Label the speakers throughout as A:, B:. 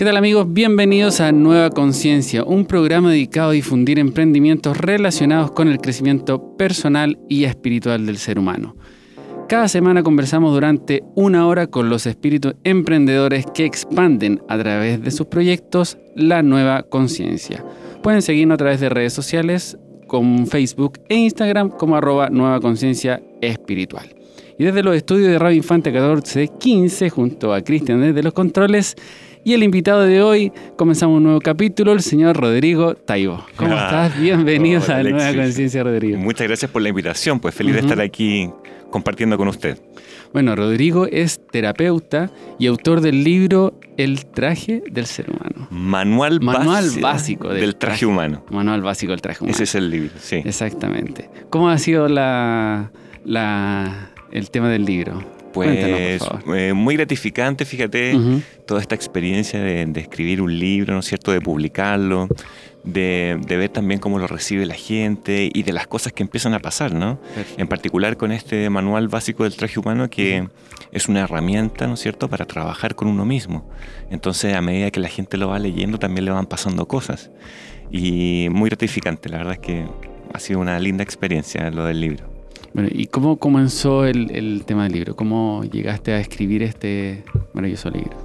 A: ¿Qué tal amigos? Bienvenidos a Nueva Conciencia, un programa dedicado a difundir emprendimientos relacionados con el crecimiento personal y espiritual del ser humano. Cada semana conversamos durante una hora con los espíritus emprendedores que expanden a través de sus proyectos la nueva conciencia. Pueden seguirnos a través de redes sociales como Facebook e Instagram como arroba nueva conciencia espiritual. Y desde los estudios de Radio Infante 1415 junto a Cristian desde los controles, y el invitado de hoy, comenzamos un nuevo capítulo, el señor Rodrigo Taibo. ¿Cómo ah, estás? Bienvenido a Nueva Conciencia, Rodrigo.
B: Muchas gracias por la invitación, pues feliz de estar aquí compartiendo con usted.
A: Bueno, Rodrigo es terapeuta y autor del libro El traje del ser humano.
B: Manual, básico del, traje, humano.
A: Manual básico del traje humano.
B: Ese es el libro, sí.
A: Exactamente. ¿Cómo ha sido la, la, el tema del libro?
B: Pues eh, muy gratificante, fíjate, toda esta experiencia de, escribir un libro, ¿no es cierto?, de publicarlo, de, ver también cómo lo recibe la gente y de las cosas que empiezan a pasar, ¿no? En particular con este manual básico del traje humano que es una herramienta, ¿no es cierto?, para trabajar con uno mismo. Entonces, a medida que la gente lo va leyendo, también le van pasando cosas. Y muy gratificante, la verdad es que ha sido una linda experiencia lo del libro.
A: Bueno, ¿y cómo comenzó el, tema del libro? ¿Cómo llegaste a escribir este maravilloso libro?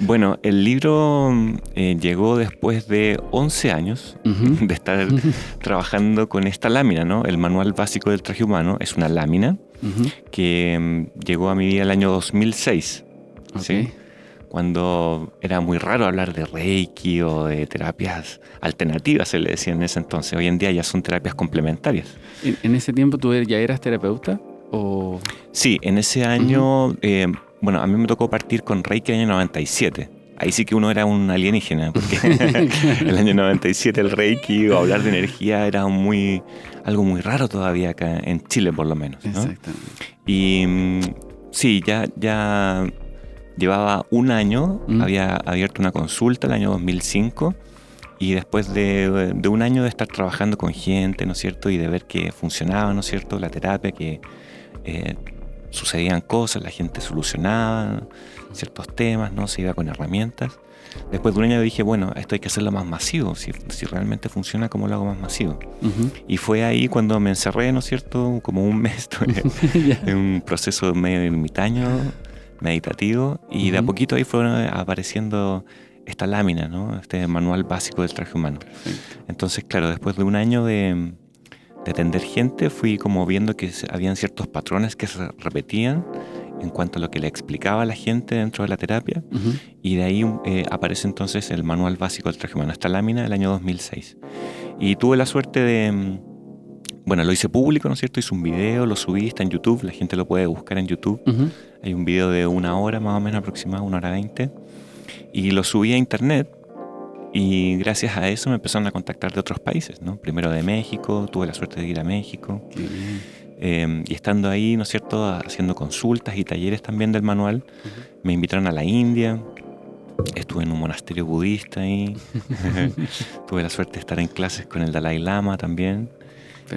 B: Bueno, el libro eh, llegó después de 11 años de estar trabajando con esta lámina, ¿no? El manual básico del traje humano es una lámina que mm, llegó a mi vida el año 2006. ¿sí? Cuando era muy raro hablar de Reiki o de terapias alternativas, se le decía en ese entonces. Hoy en día ya son terapias complementarias.
A: ¿En, ese tiempo tú ya eras terapeuta? O...
B: Sí, en ese año, eh, bueno, a mí me tocó partir con Reiki en el año 97. Ahí sí que uno era un alienígena, porque el año 97 el Reiki o hablar de energía era muy, algo muy raro todavía acá en Chile por lo menos. Exactamente. Y mm, sí, ya, ya Llevaba un año, mm. había abierto una consulta el año 2005 y después de, un año de estar trabajando con gente, ¿no es cierto? Y de ver que funcionaba, ¿no es cierto? La terapia, que eh, sucedían cosas, la gente solucionaba ciertos temas, ¿no? Se iba con herramientas. Después de un año dije, bueno, esto hay que hacerlo más masivo, si, realmente funciona, ¿cómo lo hago más masivo? Y fue ahí cuando me encerré, ¿no es cierto? Como un mes en un proceso medio ermitaño meditativo y de a poquito ahí fueron apareciendo esta lámina, ¿no? este manual básico del traje humano. Entonces, claro, después de un año de, atender gente, fui como viendo que habían ciertos patrones que se repetían en cuanto a lo que le explicaba a la gente dentro de la terapia. Y de ahí eh, aparece entonces el manual básico del traje humano, esta lámina del año 2006. Y tuve la suerte de, bueno, lo hice público, ¿no es cierto? Hice un video, lo subí, está en YouTube, la gente lo puede buscar en YouTube. Hay un video de una hora más o menos aproximado, una hora veinte. Y lo subí a internet y gracias a eso me empezaron a contactar de otros países, ¿no? Primero de México, tuve la suerte de ir a México. Em, y estando ahí, ¿no es cierto?, haciendo consultas y talleres también del manual, me invitaron a la India. Estuve en un monasterio budista ahí. tuve la suerte de estar en clases con el Dalai Lama también.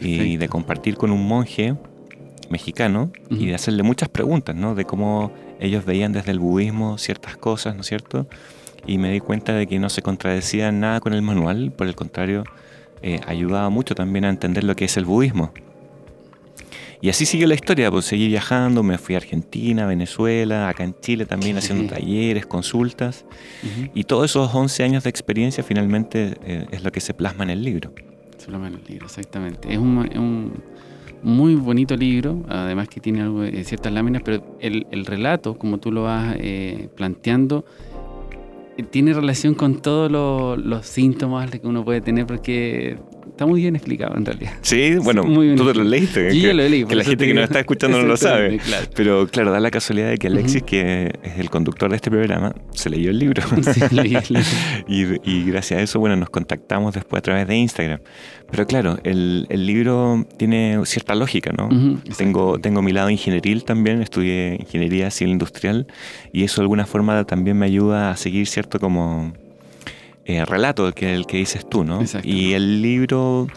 B: Y de compartir con un monje mexicano y de hacerle muchas preguntas, ¿no? De cómo ellos veían desde el budismo ciertas cosas, ¿no es cierto? Y me di cuenta de que no se contradecía nada con el manual, por el contrario, eh, ayudaba mucho también a entender lo que es el budismo. Y así siguió la historia, pues seguí viajando, me fui a Argentina, Venezuela, acá en Chile también haciendo talleres, consultas. Y todos esos 11 años de experiencia finalmente eh, es lo que se plasma en el libro.
A: Exactamente. Es un muy bonito libro, además que tiene algo, ciertas láminas, pero el, el, relato, como tú lo vas eh, planteando, eh, tiene relación con todos los síntomas que uno puede tener, porque Está muy bien explicado en realidad.
B: Sí, bueno, tú te lo leíste.
A: Yo que, lo leí.
B: Que la gente que nos está escuchando no lo sabe. Pero claro, da la casualidad de que Alexis, que es el conductor de este programa, se leyó el libro. Sí, leí, y, y, gracias a eso, bueno, nos contactamos después a través de Instagram. Pero claro, el, el libro tiene cierta lógica, ¿no? tengo, tengo mi lado ingenieril también, estudié ingeniería civil industrial y eso de alguna forma también me ayuda a seguir, ¿cierto? Como eh, relato que el que dices tú, ¿no? Y el libro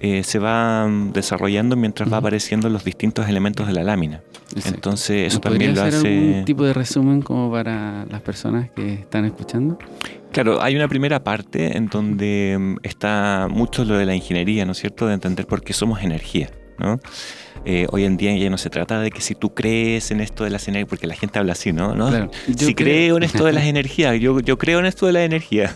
B: eh, se va desarrollando mientras va apareciendo los distintos elementos de la lámina. Entonces eso también lo hace...
A: algún tipo de resumen como para las personas que están escuchando?
B: Claro, hay una primera parte en donde mm, está mucho lo de la ingeniería, ¿no es cierto? De entender por qué somos energía, ¿no? Eh, hoy en día ya no se trata de que si tú crees en esto de las energías, porque la gente habla así, ¿no? si creo... en esto de las energías, yo, yo creo en esto de la energía.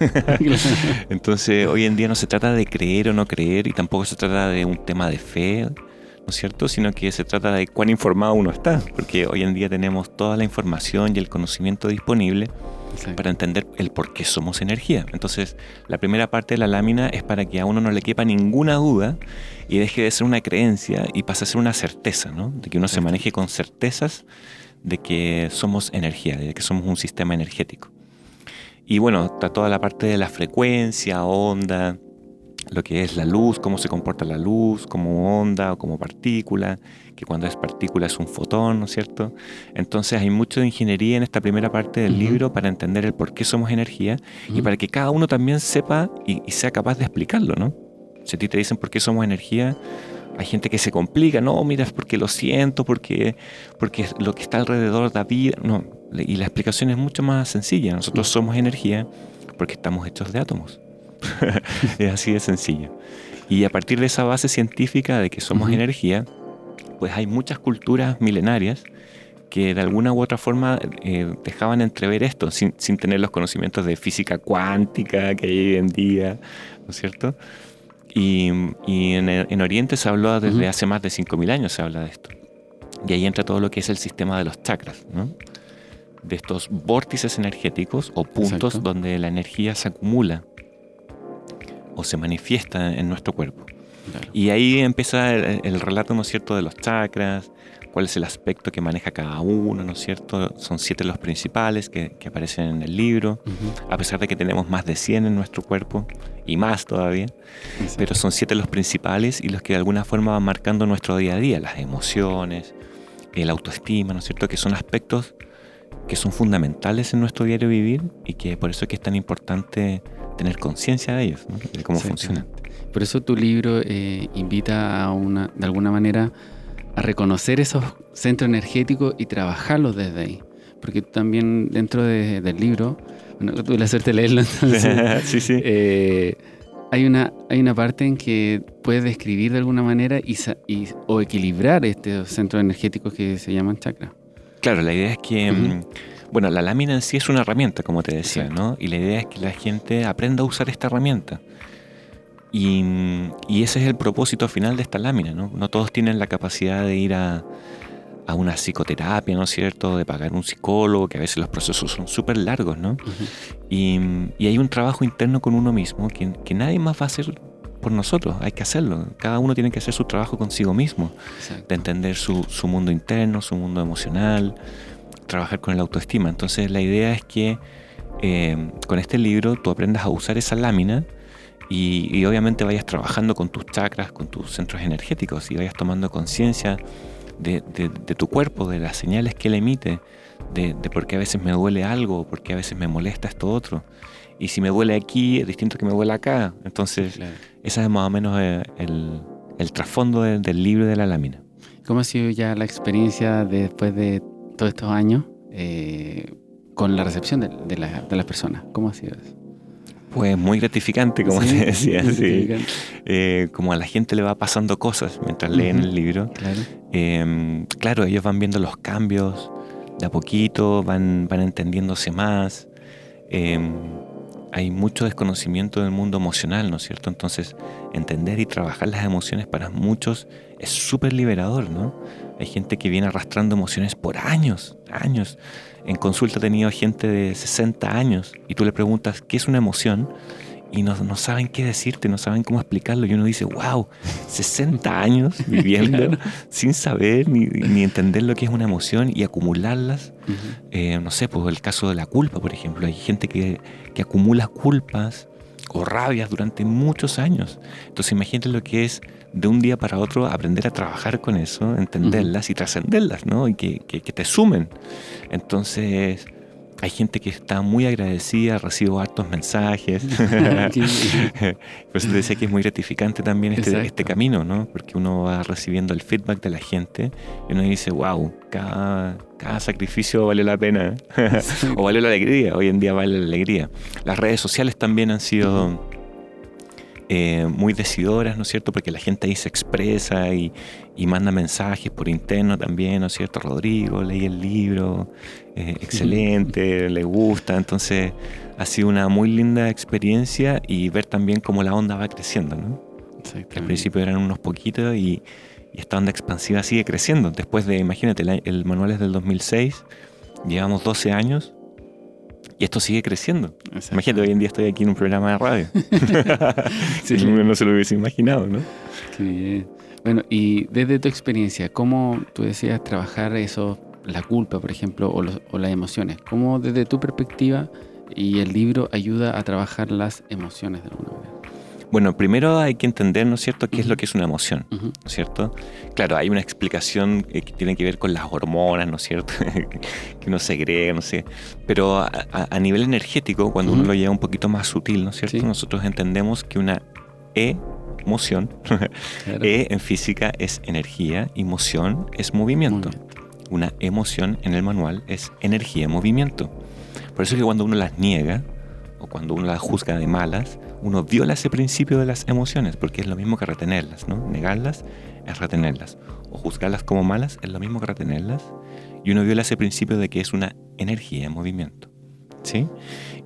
B: Entonces, hoy en día no se trata de creer o no creer y tampoco se trata de un tema de fe, ¿no es cierto? Sino que se trata de cuán informado uno está, porque hoy en día tenemos toda la información y el conocimiento disponible para entender el por qué somos energía. Entonces, la primera parte de la lámina es para que a uno no le quepa ninguna duda y deje de ser una creencia y pase a ser una certeza, ¿no? De que uno se maneje con certezas de que somos energía, de que somos un sistema energético. Y bueno, está toda la parte de la frecuencia, onda, lo que es la luz, cómo se comporta la luz, como onda o como partícula, que cuando es partícula es un fotón, ¿no es cierto? Entonces hay mucho de ingeniería en esta primera parte del libro para entender el por qué somos energía y para que cada uno también sepa y, sea capaz de explicarlo, ¿no? Si a ti te dicen por qué somos energía, hay gente que se complica, no, mira, es porque lo siento, porque, porque lo que está alrededor da vida, no, y la explicación es mucho más sencilla, nosotros somos energía porque estamos hechos de átomos. es así de sencillo. Y a partir de esa base científica de que somos energía, pues hay muchas culturas milenarias que de alguna u otra forma eh, dejaban entrever esto sin, tener los conocimientos de física cuántica que hay hoy en día, ¿no es cierto? Y, en, Oriente se habló desde hace más de 5.000 años, se habla de esto. Y ahí entra todo lo que es el sistema de los chakras, ¿no? de estos vórtices energéticos o puntos donde la energía se acumula o se manifiesta en nuestro cuerpo. Y ahí empieza el, relato, ¿no es cierto?, de los chakras, cuál es el aspecto que maneja cada uno, ¿no es cierto? Son siete los principales que, aparecen en el libro, a pesar de que tenemos más de 100 en nuestro cuerpo y más todavía, pero son siete los principales y los que de alguna forma van marcando nuestro día a día, las emociones, el autoestima, ¿no es cierto?, que son aspectos que son fundamentales en nuestro diario vivir y que por eso es que es tan importante tener conciencia de ellos, de cómo funcionan.
A: Por eso tu libro eh, invita a una, de alguna manera a reconocer esos centros energéticos y trabajarlos desde ahí. Porque también dentro del libro, bueno, tuve la suerte de leerlo, sí, sí. Eh, hay, una, hay una parte en que puedes describir de alguna manera y, o equilibrar estos centros energéticos que se llaman chakras.
B: Claro, la idea es que... Mm, bueno, la lámina en sí es una herramienta, como te decía, ¿no? Y la idea es que la gente aprenda a usar esta herramienta. Y, ese es el propósito final de esta lámina, ¿no? No todos tienen la capacidad de ir a, una psicoterapia, ¿no es cierto? De pagar un psicólogo, que a veces los procesos son súper largos, ¿no? y, hay un trabajo interno con uno mismo que, nadie más va a hacer por nosotros, hay que hacerlo. Cada uno tiene que hacer su trabajo consigo mismo, de entender su, su mundo interno, su mundo emocional, trabajar con el autoestima. Entonces la idea es que eh, con este libro tú aprendas a usar esa lámina y, obviamente vayas trabajando con tus chakras, con tus centros energéticos y vayas tomando conciencia de, tu cuerpo, de las señales que él emite, de, por qué a veces me duele algo, por qué a veces me molesta esto otro. Y si me duele aquí es distinto que me duele acá. Entonces, ese es más o menos eh, el, el trasfondo del libro de la lámina.
A: ¿Cómo ha sido ya la experiencia después de todos estos años eh, con la recepción de, las personas? ¿Cómo ha sido eso?
B: Pues muy gratificante, como te decía. Eh, como a la gente le va pasando cosas mientras leen el libro. Claro. Em, claro, ellos van viendo los cambios de a poquito, van, van entendiéndose más. Em, hay mucho desconocimiento del mundo emocional, ¿no es cierto? Entonces, entender y trabajar las emociones para muchos es súper liberador, ¿no? Hay gente que viene arrastrando emociones por años, años. En consulta he tenido gente de 60 años y tú le preguntas qué es una emoción y no, no, saben qué decirte, no saben cómo explicarlo. Y uno dice, wow, 60 años viviendo sin saber ni, ni, entender lo que es una emoción y acumularlas. Eh, no sé, pues el caso de la culpa, por ejemplo. Hay gente que, que acumula culpas o rabias durante muchos años. Entonces imagínate lo que es de un día para otro aprender a trabajar con eso, entenderlas y trascenderlas, ¿no? Y que, que, te sumen. Entonces hay gente que está muy agradecida, recibo hartos mensajes. Por eso te decía que es muy gratificante también este, este, camino, ¿no? Porque uno va recibiendo el feedback de la gente y uno dice, wow, cada, cada sacrificio vale la pena. o vale la alegría, hoy en día vale la alegría. Las redes sociales también han sido... Eh, muy decidoras, ¿no es cierto? Porque la gente ahí se expresa y, manda mensajes por interno también, ¿no es cierto? Rodrigo, leí el libro, eh, excelente, le gusta, entonces ha sido una muy linda experiencia y ver también cómo la onda va creciendo, ¿no? Al principio eran unos poquitos y, esta onda expansiva sigue creciendo. Después de, imagínate, el, el manual es del 2006, llevamos 12 años y esto sigue creciendo. Imagínate, hoy en día estoy aquí en un programa de radio. sí. Uno no se lo hubiese imaginado, ¿no?
A: Sí. Bueno, y desde tu experiencia, ¿cómo tú decías trabajar eso, la culpa, por ejemplo, o, o las emociones? ¿Cómo desde tu perspectiva y el libro ayuda a trabajar las emociones de alguna manera?
B: Bueno, primero hay que entender, ¿no es cierto?, qué es lo que es una emoción, ¿no es cierto? Claro, hay una explicación que tiene que ver con las hormonas, ¿no es cierto?, que uno segrega, no sé. Pero a, nivel energético, cuando uno lo lleva un poquito más sutil, ¿no es cierto?, nosotros entendemos que una emoción, E en física es energía y moción es movimiento. Una emoción en el manual es energía en movimiento. Por eso es que cuando uno las niega, o cuando uno las juzga de malas, uno viola ese principio de las emociones, porque es lo mismo que retenerlas, ¿no? Negarlas es retenerlas, o juzgarlas como malas es lo mismo que retenerlas, y uno viola ese principio de que es una energía en movimiento, ¿sí?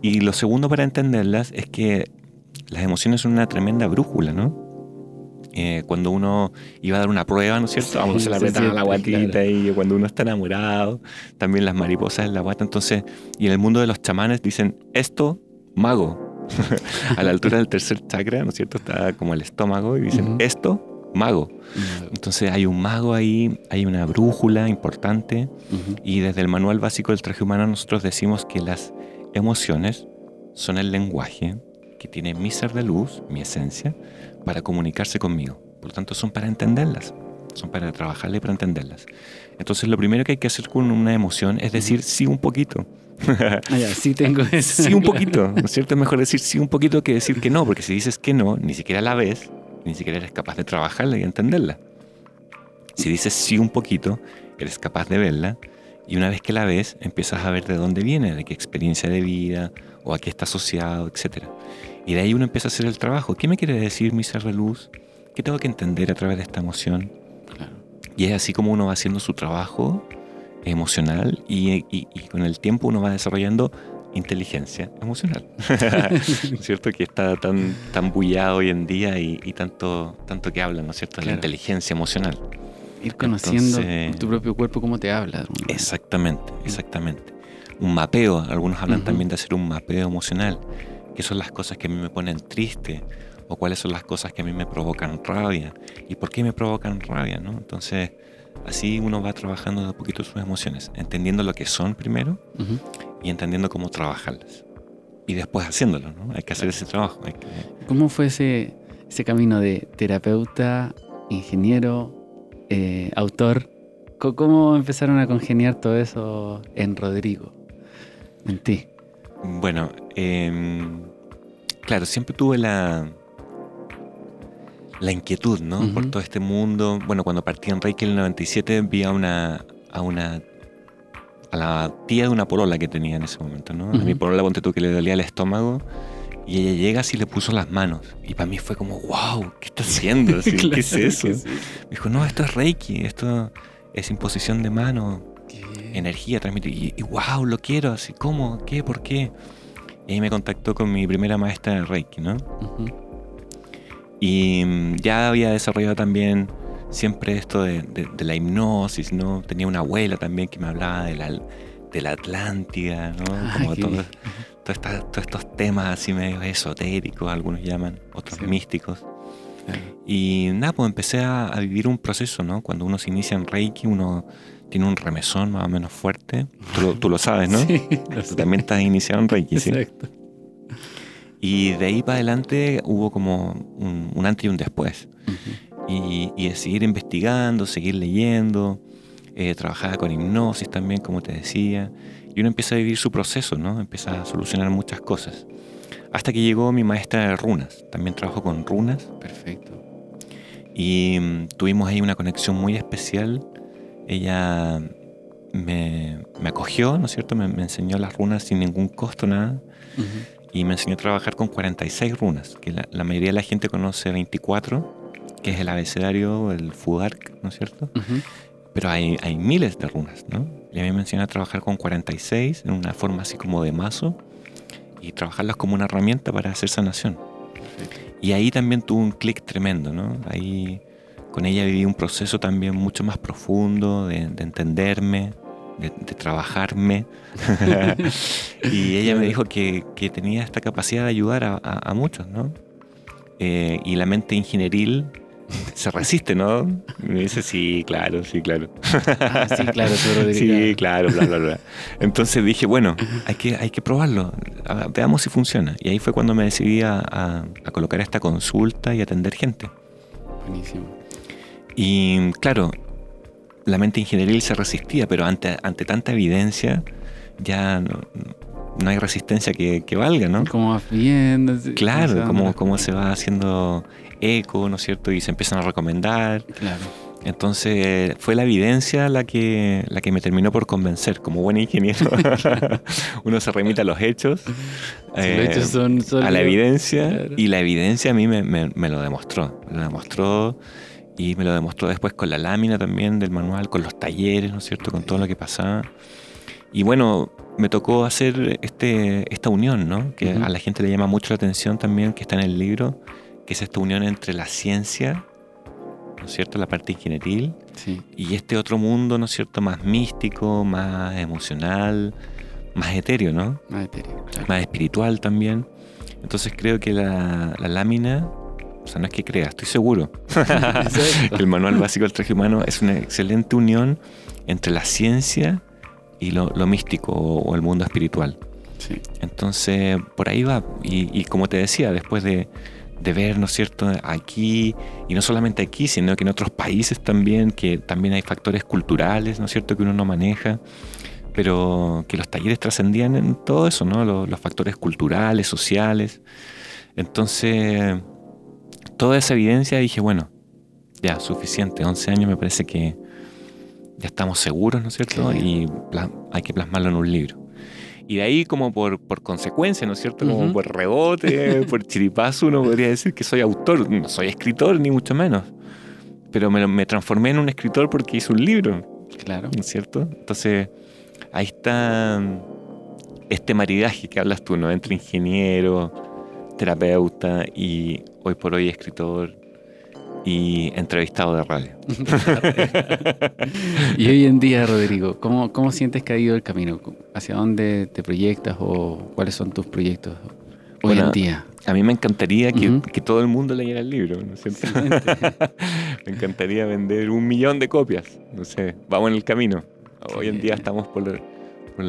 B: Y lo segundo para entenderlas es que las emociones son una tremenda brújula, ¿no? Eh, cuando uno iba a dar una prueba, ¿no es cierto? Vamos, se la apretan la guatita y cuando uno está enamorado, también las mariposas en la guata. Entonces, y en el mundo de los chamanes dicen, esto, mago, a la altura del tercer chakra, ¿no es cierto? Está como el estómago y dicen, esto, mago. Entonces hay un mago ahí, hay una brújula importante y desde el manual básico del traje humano nosotros decimos que las emociones son el lenguaje que tiene mi ser de luz, mi esencia, para comunicarse conmigo. Por lo tanto, son para entenderlas, son para trabajarle y para entenderlas. Entonces, lo primero que hay que hacer con una emoción es decir sí un poquito.
A: Sí tengo eso.
B: Sí un poquito, ¿no es cierto? Es mejor decir sí un poquito que decir que no, porque si dices que no, ni siquiera la ves, ni siquiera eres capaz de trabajarla y entenderla. Si dices sí un poquito, eres capaz de verla y una vez que la ves, empiezas a ver de dónde viene, de qué experiencia de vida o a qué está asociado, etc. Y de ahí uno empieza a hacer el trabajo. ¿Qué me quiere decir mi ser de luz? ¿Qué tengo que entender a través de esta emoción? Y es así como uno va haciendo su trabajo emocional y, con el tiempo uno va desarrollando inteligencia emocional. ¿Cierto? Que está tan, tan bullado hoy en día y, tanto, tanto que habla, ¿no es cierto? La inteligencia emocional.
A: Ir conociendo tu propio cuerpo, cómo te habla.
B: Exactamente, exactamente. Un mapeo, algunos hablan también de hacer un mapeo emocional. ¿Qué son las cosas que a mí me ponen triste? ¿O cuáles son las cosas que a mí me provocan rabia? ¿Y por qué me provocan rabia? ¿no? Entonces, Así uno va trabajando de a poquito sus emociones, entendiendo lo que son primero y entendiendo cómo trabajarlas. Y después haciéndolo, ¿no? Hay que hacer ese trabajo.
A: ¿Cómo fue ese, ese camino de terapeuta, ingeniero, eh, autor? ¿Cómo empezaron a congeniar todo eso en Rodrigo, en ti?
B: Bueno, em, claro, siempre tuve la, la inquietud, ¿no? Por todo este mundo. Bueno, cuando partí en Reiki en el 97 vi a una, a una a la tía de una polola que tenía en ese momento, ¿no? A mi polola, ponte tú, que le dolía el estómago y ella llega así y le puso las manos. Y para mí fue como, wow, ¿qué está haciendo? ¿Qué es eso? Me dijo, no, esto es Reiki, esto es imposición de mano, energía transmitir. Y, wow, lo quiero, así, ¿cómo? ¿Qué? ¿Por qué? Y ahí me contactó con mi primera maestra de Reiki, ¿no? Y mm, ya había desarrollado también siempre esto de, la hipnosis, ¿no? Tenía una abuela también que me hablaba de la, de la Atlántida, ¿no? Ah, Como todos estos temas así medio esotéricos, algunos llaman, otros místicos. Y nada, pues empecé a, vivir un proceso, ¿no? Cuando uno se inicia en Reiki, uno tiene un remesón más o menos fuerte. Tú, lo sabes, ¿no? Sí, también estás iniciado en Reiki, ¿sí? Exacto. Y de ahí para adelante hubo como un, antes y un después. y, y, seguir investigando, seguir leyendo, eh, trabajaba con hipnosis también, como te decía, y uno empieza a vivir su proceso, ¿no? Empieza a solucionar muchas cosas. Hasta que llegó mi maestra de runas, también trabajo con runas.
A: Perfecto.
B: Y mm, tuvimos ahí una conexión muy especial. Ella me, me acogió, ¿no es cierto? Me, me enseñó las runas sin ningún costo, nada. Y me enseñó a trabajar con 46 runas, que la, la mayoría de la gente conoce 24, que es el abecedario, el Fudark, ¿no es cierto?
A: Ujú.
B: Pero hay, hay miles de runas, ¿no? Y a mí me enseñó a trabajar con 46 en una forma así como de mazo y trabajarlas como una herramienta para hacer sanación. Y ahí también tuve un clic tremendo, ¿no? Ahí con ella viví un proceso también mucho más profundo de, de entenderme, de, de trabajarme. y ella me dijo que, que tenía esta capacidad de ayudar a, a- a muchos, ¿no? Eh, y la mente ingenieril se resiste, ¿no? Y me dice, sí, claro, sí, claro.
A: Ah, sí, claro.
B: Sí, claro, bla, bla, bla. Entonces dije, bueno, hay que, hay que probarlo, veamos si funciona. Y ahí fue cuando me decidí a, a- a colocar esta consulta y atender gente.
A: Buenísimo.
B: Y claro, la mente ingenieril se resistía, pero ante, ante tanta evidencia ya no, no hay resistencia que, que valga, ¿no?
A: ¿Cómo vas viendo? Sí,
B: Claro,
A: cómo
B: cómo,
A: se
B: va haciendo eco, ¿no es cierto? Y se empiezan a recomendar.
A: Claro.
B: Entonces fue la evidencia la que, la que me terminó por convencer. Como buen ingeniero, uno se remite a los hechos,
A: Si
B: eh,
A: los hechos son
B: a la evidencia,
A: claro.
B: y la evidencia a mí me, me- me lo demostró. Me lo demostró y me lo demostró después con la lámina también del manual, con los talleres, ¿no es cierto? Con todo lo que pasaba. Y bueno, me tocó hacer este, esta unión, ¿no? Que
A: Ujú.
B: a la gente le llama mucho la atención también, que está en el libro, que es esta unión entre la ciencia, ¿no es cierto? La parte ingenieril
A: Sí.
B: y este otro mundo, ¿no es cierto? Más místico, más emocional, más etéreo, ¿no?
A: Más etéreo. claro.
B: Más espiritual también. Entonces creo que la, la lámina, o sea, no es que crea, estoy seguro el manual básico del traje humano es una excelente unión entre la ciencia y lo, lo místico o, o el mundo espiritual.
A: Sí.
B: Entonces, por ahí va. Y, y como te decía, después de, de ver, ¿no es cierto?, aquí, y no solamente aquí, sino que en otros países también, que también hay factores culturales, ¿no es cierto?, que uno no maneja, pero que los talleres trascendían en todo eso, ¿no?, los, los factores culturales, sociales. Entonces, toda esa evidencia dije, bueno, ya, suficiente, 11 años me parece que ya estamos seguros, ¿no es cierto?, y hay que plasmarlo en un libro. Y de ahí como por, por consecuencia, ¿no es cierto? Como por rebote, por chiripazo, uno podría decir que soy autor. No soy escritor, ni mucho menos. Pero me, me transformé en un escritor porque hice un libro,
A: Claro.
B: ¿no es cierto? Entonces, ahí está este maridaje que hablas tú, ¿no? Entre ingeniero, terapeuta y hoy por hoy escritor y entrevistado de radio.
A: y hoy en día, Rodrigo, ¿cómo, ¿cómo sientes que ha ido el camino? ¿Hacia dónde te proyectas o cuáles son tus proyectos hoy
B: Bueno,
A: en día?
B: A mí me encantaría que, que todo el mundo leyera el libro, ¿no es cierto? me encantaría vender un millón de copias. No sé, vamos en el camino. Hoy en día estamos por, la- por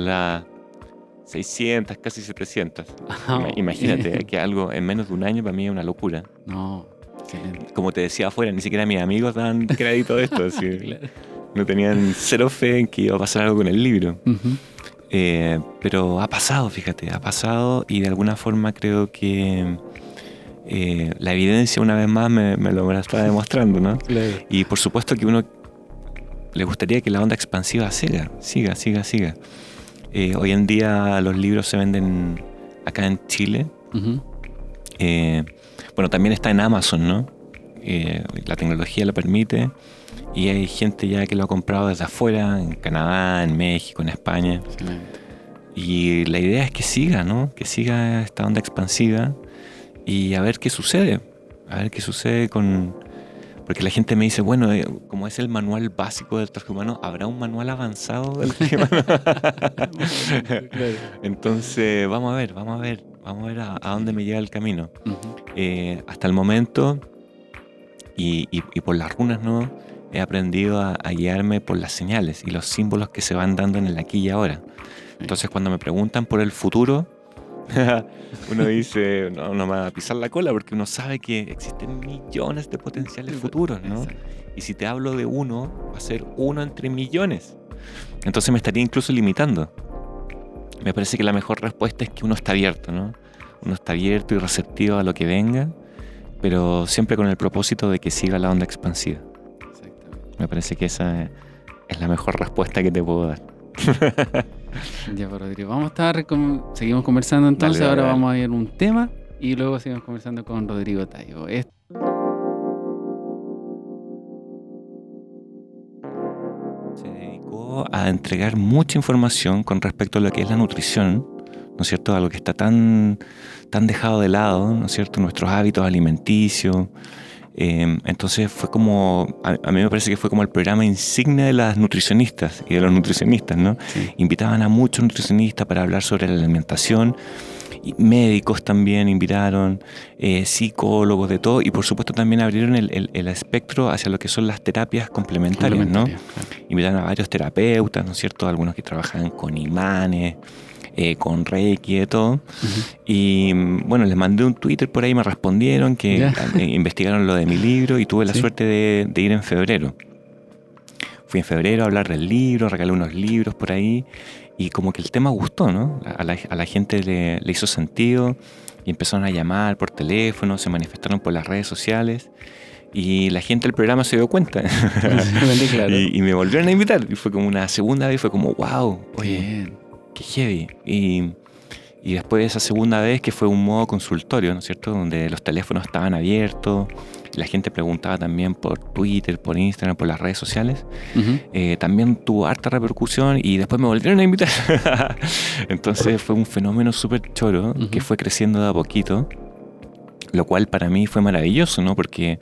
B: 600, casi 700.
A: Ah,
B: Ima- Imagínate que algo en menos de un año para mí es una locura.
A: No, excelente.
B: Como te decía afuera, ni siquiera mis amigos dan crédito de esto. así,
A: Claro.
B: No tenían cero fe en que iba a pasar algo con el libro. Eh, pero ha pasado, fíjate, ha pasado y de alguna forma creo que eh, la evidencia una vez más me, me lo me lo está demostrando, ¿no?
A: Claro.
B: Y por supuesto que uno le gustaría que la onda expansiva siga, siga, siga, siga. Eh, hoy en día los libros se venden acá en Chile. Eh, bueno, también está en Amazon, ¿no? Eh, la tecnología lo permite y hay gente ya que lo ha comprado desde afuera, en Canadá, en México, en España.
A: Excelente.
B: Y la idea es que siga, ¿no? Que siga esta onda expansiva y a ver qué sucede. A ver qué sucede con... Porque la gente me dice, bueno, eh, como es el manual básico del traje humano, ¿habrá un manual avanzado del traje humano? Entonces, vamos a ver, vamos a ver, vamos a ver a, a dónde me lleva el camino.
A: Ujú.
B: Eh, hasta el momento, y, y- y por las runas, ¿no? He aprendido a, a guiarme por las señales y los símbolos que se van dando en el aquí y ahora. Entonces, cuando me preguntan por el futuro, uno dice, no, no me va a pisar la cola porque uno sabe que existen millones de potenciales futuros, ¿no?
A: Exacto.
B: Y si te hablo de uno, va a ser uno entre millones. Entonces me estaría incluso limitando. Me parece que la mejor respuesta es que uno está abierto, ¿no? Uno está abierto y receptivo a lo que venga, pero siempre con el propósito de que siga la onda expansiva. Me parece que esa es la mejor respuesta que te puedo dar.
A: ya, pues, Rodrigo. Vamos a estar, seguimos conversando entonces. Ahora vamos a ir a un tema y luego seguimos conversando con Rodrigo Tayo.
B: Se dedicó a entregar mucha información con respecto a lo que es la nutrición, ¿no es cierto? Algo que está tan, tan dejado de lado, ¿no es cierto? Nuestros hábitos alimenticios. Em, entonces fue como, a, mí me parece que fue como el programa insignia de las nutricionistas y de los nutricionistas, ¿no? Invitaban a muchos nutricionistas para hablar sobre la alimentación médicos también invitaron, eh, psicólogos de todo, y por supuesto también abrieron el, espectro hacia lo que son las terapias complementarias, ¿no? Invitaron a varios terapeutas, ¿no es cierto? Algunos que trabajan con imanes, eh, con Reiki y todo. Y bueno, les mandé un Twitter por ahí, me respondieron que eh, investigaron lo de mi libro y tuve la suerte de, ir en febrero. Fui en febrero a hablar del libro, regalé unos libros por ahí y como que el tema gustó, ¿no? A la, gente le, hizo sentido y empezaron a llamar por teléfono, se manifestaron por las redes sociales y la gente del programa se dio cuenta. y, me volvieron a invitar y fue como una segunda vez, fue como, wow, oye, qué heavy. Y, y después de esa segunda vez que fue un modo consultorio, ¿no es cierto? Donde los teléfonos estaban abiertos la gente preguntaba también por Twitter, por Instagram, por las redes sociales. Eh, también tuvo harta repercusión y después me volvieron a invitar. Entonces fue un fenómeno súper choro que fue creciendo de a poquito, lo cual para mí fue maravilloso, ¿no? Porque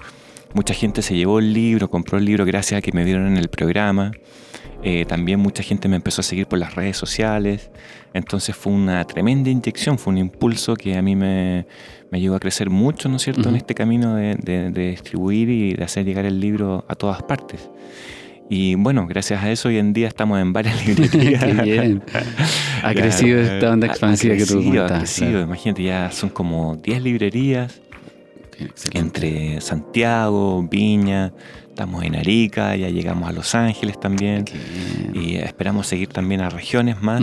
B: mucha gente se llevó el libro, compró el libro gracias a que me vieron en el programa. Eh, también mucha gente me empezó a seguir por las redes sociales. Entonces fue una tremenda inyección, fue un impulso que a mí me, me ayudó a crecer mucho, ¿no es cierto?, en este camino de, distribuir y de hacer llegar el libro a todas partes. Y bueno, gracias a eso hoy en día estamos en varias librerías. Qué bien.
A: Ha crecido esta onda expansiva que tú.
B: Ha crecido, imagínate, ya son como 10 librerías entre Santiago, Viña, estamos en Arica, ya llegamos a Los Ángeles también y esperamos seguir también a regiones más.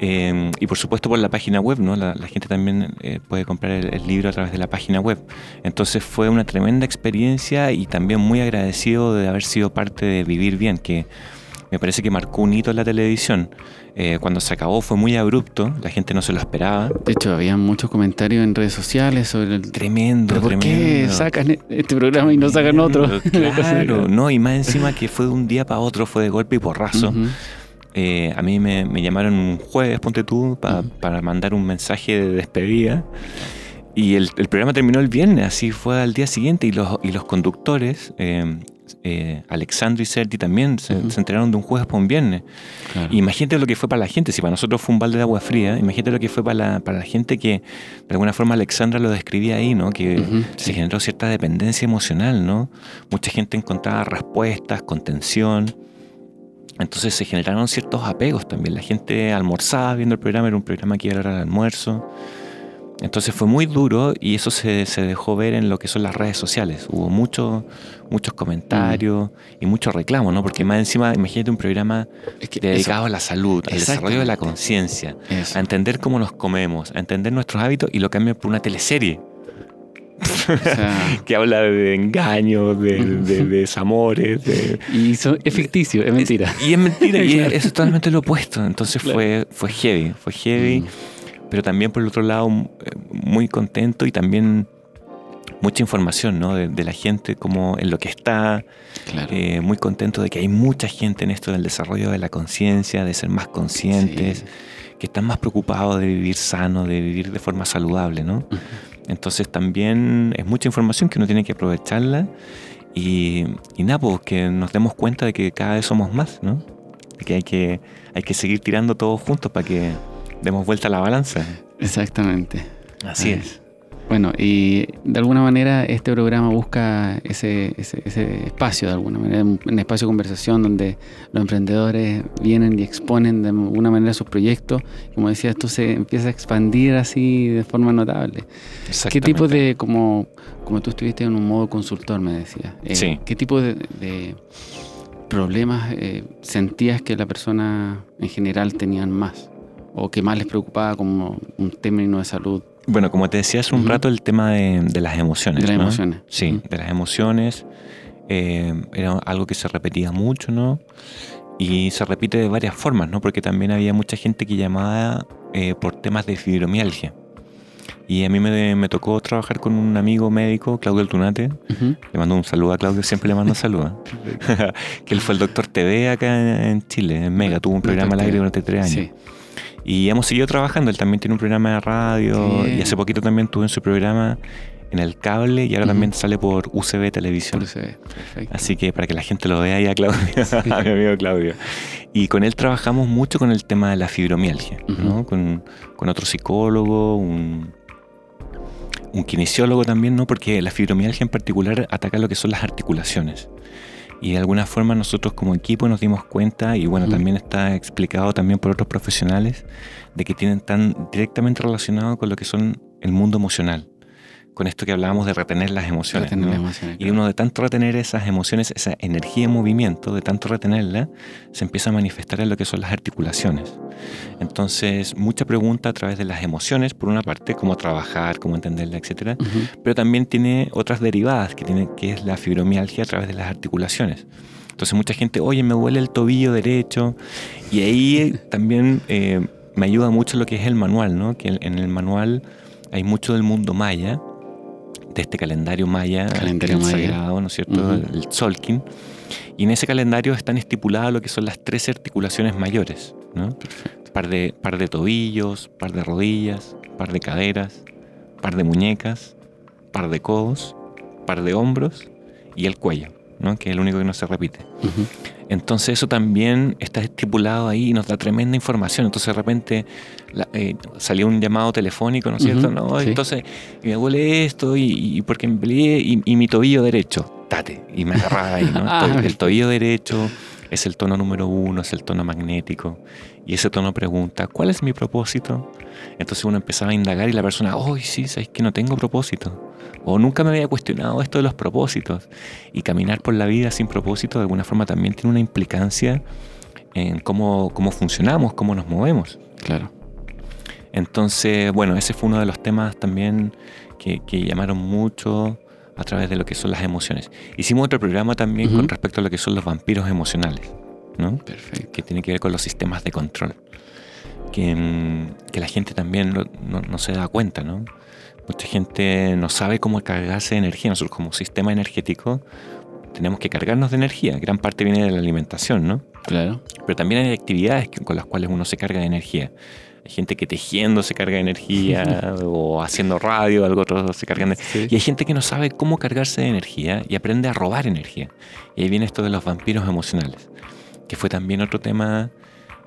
B: Em, y por supuesto por la página web, ¿no? La, gente también eh, puede comprar el, libro a través de la página web. Entonces fue una tremenda experiencia y también muy agradecido de haber sido parte de Vivir Bien, que me parece que marcó un hito en la televisión. Eh, cuando se acabó fue muy abrupto, la gente no se lo esperaba.
A: De hecho, había muchos comentarios en redes sociales sobre el...
B: Tremendo,
A: ¿Por qué sacan e-, este programa y no sacan otro?
B: Claro, no, y más encima que fue de un día para otro, fue de golpe y porrazo. Eh, a mí me, llamaron un jueves, ponte tú, para mandar un mensaje de despedida. Y el, programa terminó el viernes, así fue al día siguiente. Y los, y los conductores, eh, eh, Alexandro y Serti también se, enteraron de un jueves para un viernes. Imagínate lo que fue para la gente. Si para nosotros fue un balde de agua fría, imagínate lo que fue para la, para la gente que, de alguna forma, Alexandra lo describía ahí, ¿no? Que se generó cierta dependencia emocional, ¿no? Mucha gente encontraba respuestas, contención. Entonces se generaron ciertos apegos también. La gente almorzaba viendo el programa, era un programa que iba al almuerzo. Entonces fue muy duro y eso se, dejó ver en lo que son las redes sociales. Hubo muchos muchos comentarios y muchos reclamos, ¿no? Porque más encima, imagínate un programa dedicado a la salud, al desarrollo de la conciencia, a entender cómo nos comemos, a entender nuestros hábitos y lo cambian por una teleserie. que habla de engaños, de, desamores.
A: Y es ficticio, es mentira.
B: y es mentira, y es, totalmente lo opuesto. Entonces fue, fue heavy, fue heavy, mm. Pero también por el otro lado eh, muy contento y también mucha información ¿no? de, la gente, como en lo que está. Eh, muy contento de que hay mucha gente en esto del desarrollo de la conciencia, de ser más conscientes, que están más preocupados de vivir sano, de vivir de forma saludable, ¿no? Entonces también es mucha información que uno tiene que aprovecharla y, nada, pues que nos demos cuenta de que cada vez somos más, ¿no? De que hay que, hay que seguir tirando todos juntos para que demos vuelta a la balanza.
A: Exactamente.
B: Así es.
A: Bueno, y de alguna manera este programa busca ese, ese, ese, espacio, de alguna manera, un espacio de conversación donde los emprendedores vienen y exponen de alguna manera sus proyectos. Como decía, esto se empieza a expandir así de forma notable. ¿Qué tipo de, como, como tú estuviste en un modo consultor, me decías,
B: eh,
A: ¿qué tipo de, de problemas eh, sentías que la persona en general tenían más? ¿O que más les preocupaba como un término de salud?
B: Bueno, como te decía hace un rato, el tema de, las emociones.
A: De las emociones.
B: Sí, de las emociones. Eh, era algo que se repetía mucho, ¿no? Y se repite de varias formas, ¿no? Porque también había mucha gente que llamaba eh, por temas de fibromialgia. Y a mí me, tocó trabajar con un amigo médico, Claudio Altunate. Le mando un saludo a Claudio, siempre le mando saludos. que él fue el doctor TV acá en Chile, en Mega. Tuvo un programa al aire durante tres años. Y hemos seguido trabajando. Él también tiene un programa de radio. Y hace poquito también tuvo en su programa en el cable y ahora también sale por UCB Televisión. UCB, Así que para que la gente lo vea ahí a Claudio, a mi amigo Claudio. Y con él trabajamos mucho con el tema de la fibromialgia, ¿no? con, con, otro psicólogo, un, un kinesiólogo también, ¿no? Porque la fibromialgia en particular ataca lo que son las articulaciones. Y de alguna forma nosotros como equipo nos dimos cuenta, y bueno, también está explicado también por otros profesionales, de que tienen tan directamente relacionado con lo que son el mundo emocional con esto que hablábamos de retener las emociones. y uno de tanto retener esas emociones, esa energía en movimiento, de tanto retenerla, se empieza a manifestar en lo que son las articulaciones. Entonces, mucha pregunta a través de las emociones, por una parte, cómo trabajar, cómo entenderla, etc. Pero también tiene otras derivadas, que, tiene, que es la fibromialgia a través de las articulaciones. Entonces, mucha gente, oye, me duele el tobillo derecho. Y ahí también eh, me ayuda mucho lo que es el manual, ¿no? Que en el manual hay mucho del mundo maya de este calendario maya,
A: calendario
B: sagrado, ¿no es cierto? El Solkin. Y en ese calendario están estipuladas lo que son las tres articulaciones mayores, ¿no? Par de, par de tobillos, par de rodillas, par de caderas, par de muñecas, par de codos, par de hombros y el cuello, ¿no? que es el único que no se repite. Entonces eso también está estipulado ahí y nos da tremenda información. Entonces de repente eh, salió un llamado telefónico, ¿no es cierto? no, Entonces me duele esto y, porque me peleé y, mi tobillo derecho, tate, y me agarraba ahí, ¿no? Ah, el tobillo derecho es el tono número uno, es el tono magnético. Y ese tono pregunta, ¿cuál es mi propósito? Entonces uno empezaba a indagar y la persona, oh, sí, sabes que no tengo propósito. O nunca me había cuestionado esto de los propósitos. Y caminar por la vida sin propósito de alguna forma también tiene una implicancia en cómo, cómo funcionamos, cómo nos movemos.
A: Claro.
B: Entonces, bueno, ese fue uno de los temas también que, llamaron mucho a través de lo que son las emociones. Hicimos otro programa también con respecto a lo que son los vampiros emocionales, ¿no?
A: Perfecto.
B: Que tiene que ver con los sistemas de control. Que, mm, que la gente también no, no, se da cuenta, ¿no? Mucha gente no sabe cómo cargarse de energía. Nosotros como sistema energético tenemos que cargarnos de energía. Gran parte viene de la alimentación, ¿no?
A: Claro.
B: Pero también hay actividades con las cuales uno se carga de energía. Hay gente que tejiendo se carga de energía o haciendo radio, algo otro se cargan de... Y hay gente que no sabe cómo cargarse de energía y aprende a robar energía. Y ahí viene esto de los vampiros emocionales, que fue también otro tema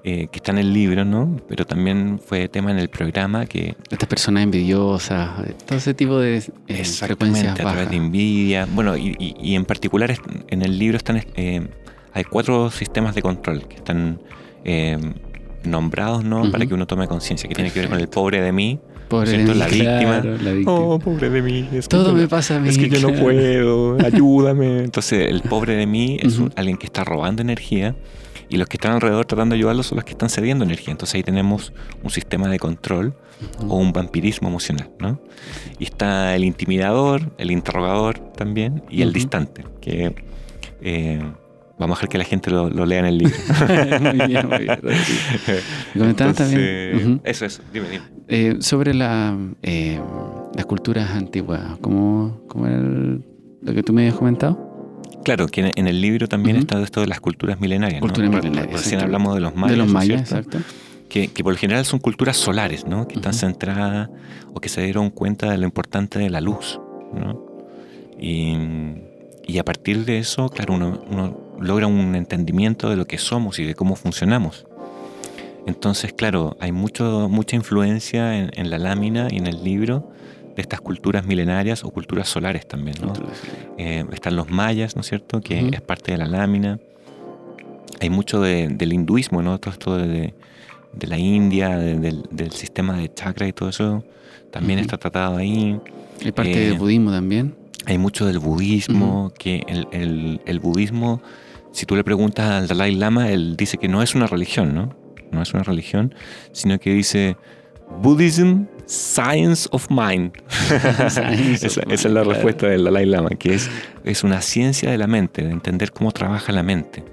B: eh, que está en el libro, ¿no? Pero también fue tema en el programa que...
A: Estas personas envidiosas, todo ese tipo de
B: eh, frecuencias a través de envidia. Bueno, y, en particular en el libro están... Eh, hay cuatro sistemas de control que están nombrados, ¿no? Para que uno tome conciencia, que tiene que ver con el pobre de mí,
A: Pobre de mí,
B: la, víctima.
A: la, víctima.
B: Oh, pobre de mí.
A: Todo me pasa a mí.
B: Es que yo no puedo. Ayúdame. Entonces, el pobre de mí es alguien que está robando energía y los que están alrededor tratando de ayudarlo son los que están cediendo energía. Entonces ahí tenemos un sistema de control o un vampirismo emocional, ¿no? Y está el intimidador, el interrogador también y el distante, que eh, vamos a dejar que la gente lo, lea en el libro. muy bien, muy bien. también. Eso, eso, dime, dime.
A: Eh, sobre la, eh, las culturas antiguas, ¿cómo, cómo era lo que tú me habías comentado?
B: Claro, que en el libro también está esto de las culturas milenarias.
A: Culturas milenarias.
B: Recién hablamos de los mayas.
A: De los mayas, exacto.
B: Que, por lo general son culturas solares, ¿no? Que están centradas o que se dieron cuenta de lo importante de la luz, ¿no? Y, a partir de eso, claro, uno, logra un entendimiento de lo que somos y de cómo funcionamos. Entonces, claro, hay mucho, mucha influencia en, en la lámina y en el libro de estas culturas milenarias o culturas solares también. ¿no? Eh, están los mayas, ¿no es cierto?, que es parte de la lámina. Hay mucho del hinduismo, ¿no? Todo esto de, de la India, del, sistema de chakra y todo eso, también está tratado ahí.
A: Hay parte del eh, budismo también.
B: Hay mucho del budismo, que el, el, el, budismo, si tú le preguntas al Dalai Lama, él dice que no es una religión, ¿no? No es una religión, sino que dice Buddhism, Science of Mind. esa, es la respuesta del Dalai Lama, que es, es una ciencia de la mente, de entender cómo trabaja la mente.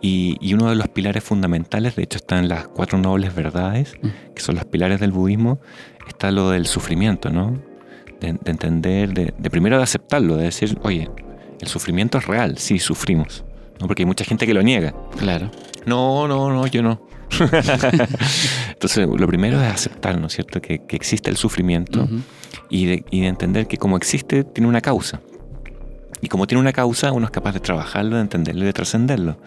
B: Y, uno de los pilares fundamentales, de hecho están las cuatro nobles verdades, mm. que son los pilares del budismo, está lo del sufrimiento, ¿no? De, entender, de, primero de aceptarlo, de decir, oye, el sufrimiento es real, sí, sufrimos. ¿No? Porque hay mucha gente que lo niega.
A: Claro.
B: No, no, no, yo no. Entonces, lo primero es aceptar, ¿no es cierto?, que, existe el sufrimiento y, de, y de entender que como existe, tiene una causa. Y como tiene una causa, uno es capaz de trabajarlo, de entenderlo y de trascenderlo.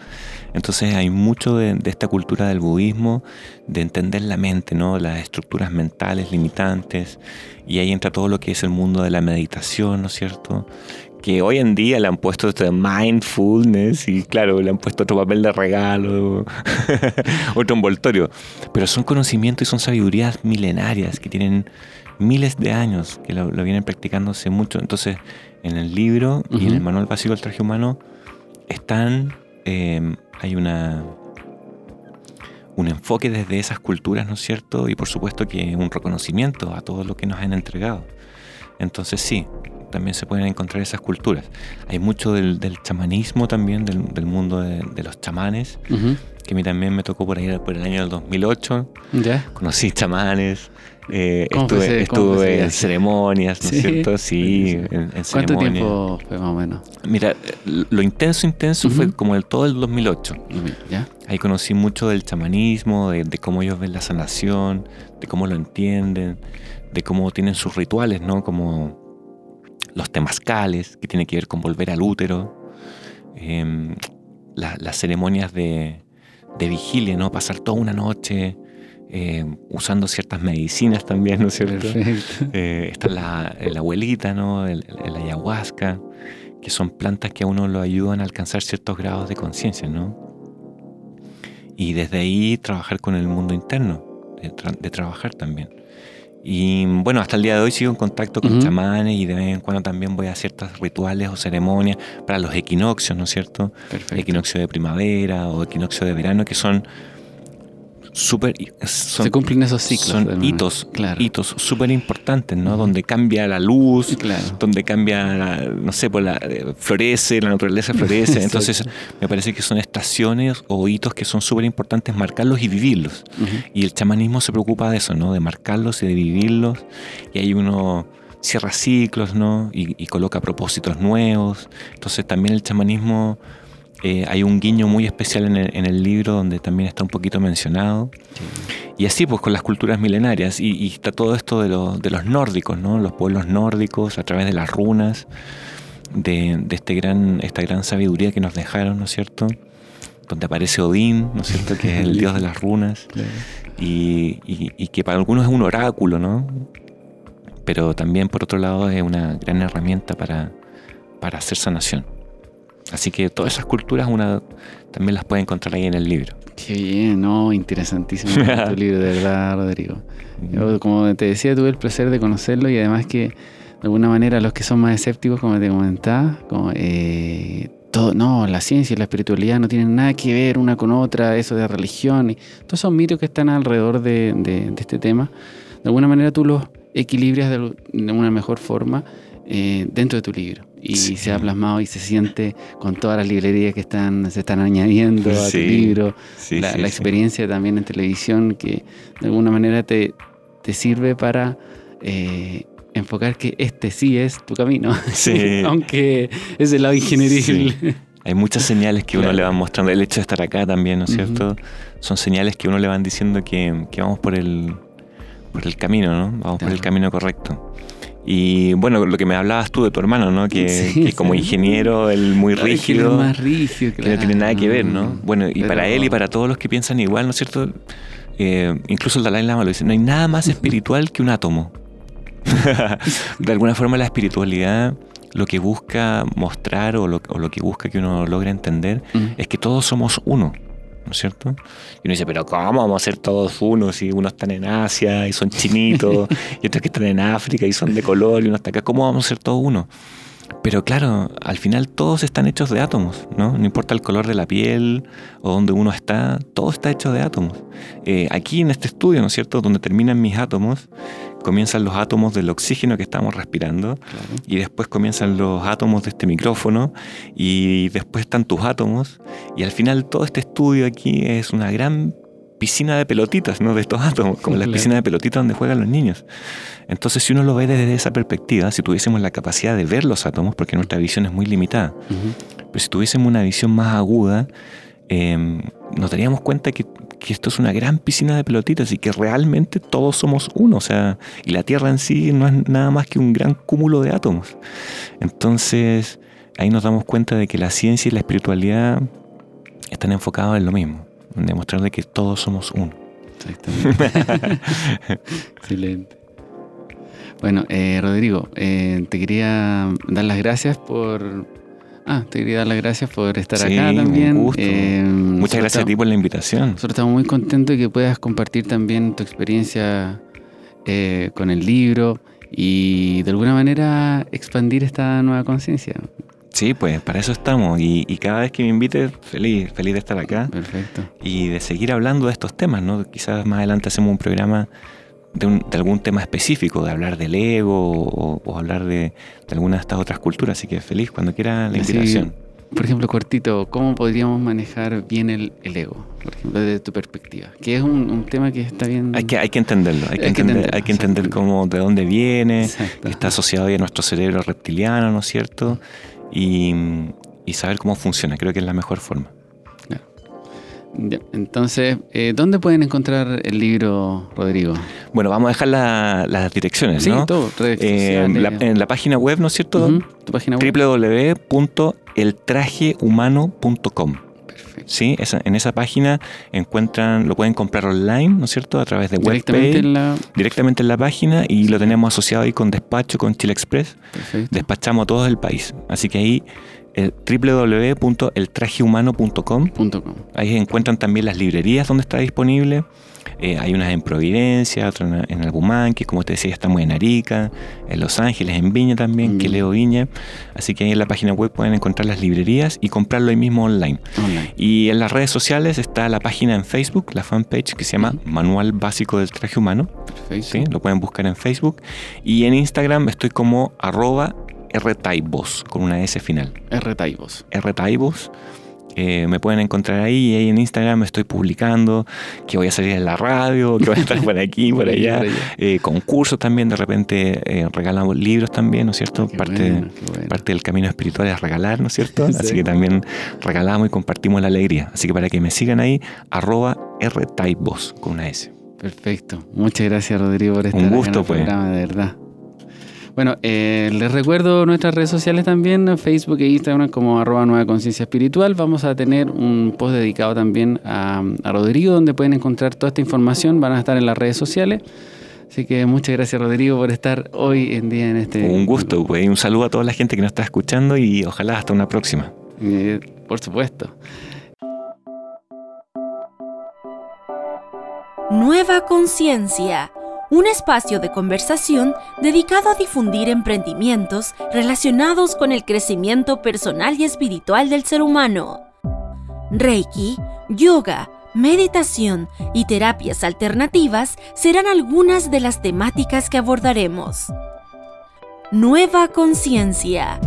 B: Entonces hay mucho de, esta cultura del budismo, de entender la mente, ¿no? las estructuras mentales limitantes, y ahí entra todo lo que es el mundo de la meditación, ¿no es cierto? Que hoy en día le han puesto este mindfulness y claro, le han puesto otro papel de regalo, otro envoltorio. Pero son conocimientos y son sabidurías milenarias que tienen miles de años, que lo, lo vienen practicando hace mucho. Entonces, en el libro y en el manual básico del traje humano están, em, hay una un enfoque desde esas culturas, ¿no es cierto? Y por supuesto que un reconocimiento a todo lo que nos han entregado. Entonces sí, también se pueden encontrar esas culturas. Hay mucho del, chamanismo también, del, mundo de, los chamanes, que a mí también me tocó por ahí por el año del 2008. ¿Ya? Conocí chamanes, eh, estuve, en ceremonias, ¿no es cierto? Sí, en,
A: ¿Cuánto tiempo fue más o menos?
B: Mira, lo intenso, intenso fue como el todo el 2008. Ahí conocí mucho del chamanismo, de, cómo ellos ven la sanación, de cómo lo entienden, de cómo tienen sus rituales, ¿no? Como los temazcales, que tiene que ver con volver al útero, em, las ceremonias de, de vigilia, ¿no? Pasar toda una noche eh, usando ciertas medicinas también, ¿no es cierto? Eh, está la, abuelita, ¿no? El, ayahuasca, que son plantas que a uno lo ayudan a alcanzar ciertos grados de conciencia, ¿no? Y desde ahí trabajar con el mundo interno, de, trabajar también. Y bueno, hasta el día de hoy sigo en contacto con chamanes y de vez en cuando también voy a ciertos rituales o ceremonias para los equinoccios, ¿no es cierto? Equinoccio de primavera o equinoccio de verano, que son súper...
A: Se cumplen esos ciclos.
B: Son hitos, hitos súper importantes, ¿no? Donde cambia la luz, donde cambia, no sé, pues la, eh, florece, la naturaleza florece. Entonces, me parece que son estaciones o hitos que son súper importantes marcarlos y vivirlos. Y el chamanismo se preocupa de eso, ¿no? De marcarlos y de vivirlos. Y hay uno cierra ciclos, ¿no? Y, y coloca propósitos nuevos. Entonces, también el chamanismo eh, hay un guiño muy especial en el, libro donde también está un poquito mencionado. Y así pues con las culturas milenarias. Y, está todo esto de, de, los nórdicos, ¿no? Los pueblos nórdicos a través de las runas, de, este gran, esta gran sabiduría que nos dejaron, ¿no es cierto? Donde aparece Odín, ¿no es cierto? Que es el dios de las runas. Y, y que para algunos es un oráculo, ¿no? Pero también por otro lado es una gran herramienta para, para hacer sanación. Así que todas esas culturas una también las puede encontrar ahí en el libro.
A: Qué bien, ¿no? Interesantísimo tu libro, de verdad, Rodrigo. como te decía, tuve el placer de conocerlo y además que de alguna manera los que son más escépticos, como te comentaba, como, eh, todo, no, la ciencia y la espiritualidad no tienen nada que ver una con otra, eso de religión, y todos esos mitos que están alrededor de, este tema, de alguna manera tú los equilibras de, de una mejor forma eh, dentro de tu libro y se ha plasmado y se siente con todas las librerías que están, se están añadiendo a tu libro, la, experiencia también en televisión que de alguna manera te, te sirve para eh, enfocar que este sí es tu camino, aunque es el lado ingenieril.
B: Hay muchas señales que uno le va mostrando. El hecho de estar acá también, ¿no es cierto? Son señales que uno le van diciendo que, que, vamos por el, por el camino, ¿no? Vamos por el camino correcto. Y bueno, lo que me hablabas tú de tu hermano, ¿no? Que, como ingeniero, él muy rígido.
A: más rígido,
B: Que no tiene nada que ver, ¿no? Bueno, y para él y para todos los que piensan igual, ¿no es cierto? Eh, incluso el Dalai Lama lo dice, no hay nada más espiritual que un átomo. de alguna forma la espiritualidad lo que busca mostrar o lo, que busca que uno logre entender mm. es que todos somos uno. ¿No es cierto? Y uno dice, pero ¿cómo vamos a ser todos uno si unos están en Asia y son chinitos y otros que están en África y son de color y uno está acá? ¿Cómo vamos a ser todos uno? Pero claro, al final todos están hechos de átomos, ¿no? No importa el color de la piel o donde uno está, todo está hecho de átomos. Eh, aquí en este estudio, ¿no es cierto?, donde terminan mis átomos, comienzan los átomos del oxígeno que estamos respirando y después comienzan los átomos de este micrófono y después están tus átomos y al final todo este estudio aquí es una gran piscina de pelotitas, ¿no? De estos átomos, como la piscina de pelotitas donde juegan los niños. Entonces, si uno lo ve desde esa perspectiva, si tuviésemos la capacidad de ver los átomos, porque nuestra visión es muy limitada, pero si tuviésemos una visión más aguda, em, nos daríamos cuenta que, que, esto es una gran piscina de pelotitas y que realmente todos somos uno, o sea, y la Tierra en sí no es nada más que un gran cúmulo de átomos. Entonces, ahí nos damos cuenta de que la ciencia y la espiritualidad están enfocados en lo mismo demostrar que todos somos uno.
A: Exactamente. Excelente. Bueno, eh, Rodrigo, eh, te quería dar las gracias por. Ah, te quería dar las gracias por estar acá también.
B: Un gusto. Eh, Muchas gracias a ti por la invitación.
A: Nosotros estamos muy contentos de que puedas compartir también tu experiencia con el libro y de alguna manera expandir esta nueva conciencia.
B: Sí, pues para eso estamos. Y, cada vez que me invites, feliz, feliz de estar acá.
A: Perfecto.
B: Y de seguir hablando de estos temas, ¿no? Quizás más adelante hacemos un programa de, algún tema específico, de hablar del ego o, hablar de, alguna de estas otras culturas. Así que feliz cuando quiera la invitación.
A: por ejemplo, cortito, ¿cómo podríamos manejar bien el, ego? Por ejemplo, desde tu perspectiva. Que es un, tema que está bien.
B: Hay que, hay que entenderlo. Hay que, entender, hay que entender cómo, de dónde viene, que está asociado a nuestro cerebro reptiliano, ¿no es cierto? Y, saber cómo funciona. Creo que es la mejor forma.
A: entonces, eh, ¿dónde pueden encontrar el libro, Rodrigo?
B: Bueno, vamos a dejar las direcciones,
A: sí,
B: ¿no?
A: todo.
B: Eh, en la página web, ¿no es cierto?
A: ¿Tu página
B: web? www.eltrajehumano.com. ¿sí? en esa página encuentran, lo pueden comprar online, ¿no es cierto? A través de
A: directamente en la...
B: directamente en la página y lo tenemos asociado ahí con despacho, con Chile Express. Despachamos a todo el país. Así que ahí el www.eltrajehumano.com. Ahí encuentran también las librerías donde está disponible. Eh, hay unas en Providencia, otras en Albumanque, como te decía, estamos en Arica, en Los Ángeles, en Viña también, que leo Viña. Así que ahí en la página web pueden encontrar las librerías y comprarlo ahí mismo online. Y en las redes sociales está la página en Facebook, la fanpage que se llama Manual Básico del Traje Humano. ¿sí? Lo pueden buscar en Facebook. Y en Instagram estoy como arroba rtaibos, con una S final.
A: rtaibos.
B: rtaibos. Eh, me pueden encontrar ahí y ahí en Instagram estoy publicando que voy a salir en la radio, que voy a estar por aquí, por allá. Eh, concursos también, de repente eh, regalamos libros también, ¿no es cierto? parte, parte del camino espiritual es regalar, ¿no es cierto? Así que también regalamos y compartimos la alegría. Así que para que me sigan ahí, arroba con una S.
A: Perfecto. Muchas gracias, Rodrigo, por estar
B: Un gusto, en
A: pues. programa, de verdad. Bueno, eh, les recuerdo nuestras redes sociales también, Facebook e Instagram como arroba nueva conciencia espiritual. Vamos a tener un post dedicado también a, Rodrigo, donde pueden encontrar toda esta información. Van a estar en las redes sociales. Así que muchas gracias Rodrigo por estar hoy en día en este...
B: Un gusto, güey. Un saludo a toda la gente que nos está escuchando y ojalá hasta una próxima.
A: Eh, por supuesto.
C: Nueva conciencia un espacio de conversación dedicado a difundir emprendimientos relacionados con el crecimiento personal y espiritual del ser humano. Reiki, yoga, meditación y terapias alternativas serán algunas de las temáticas que abordaremos. Nueva conciencia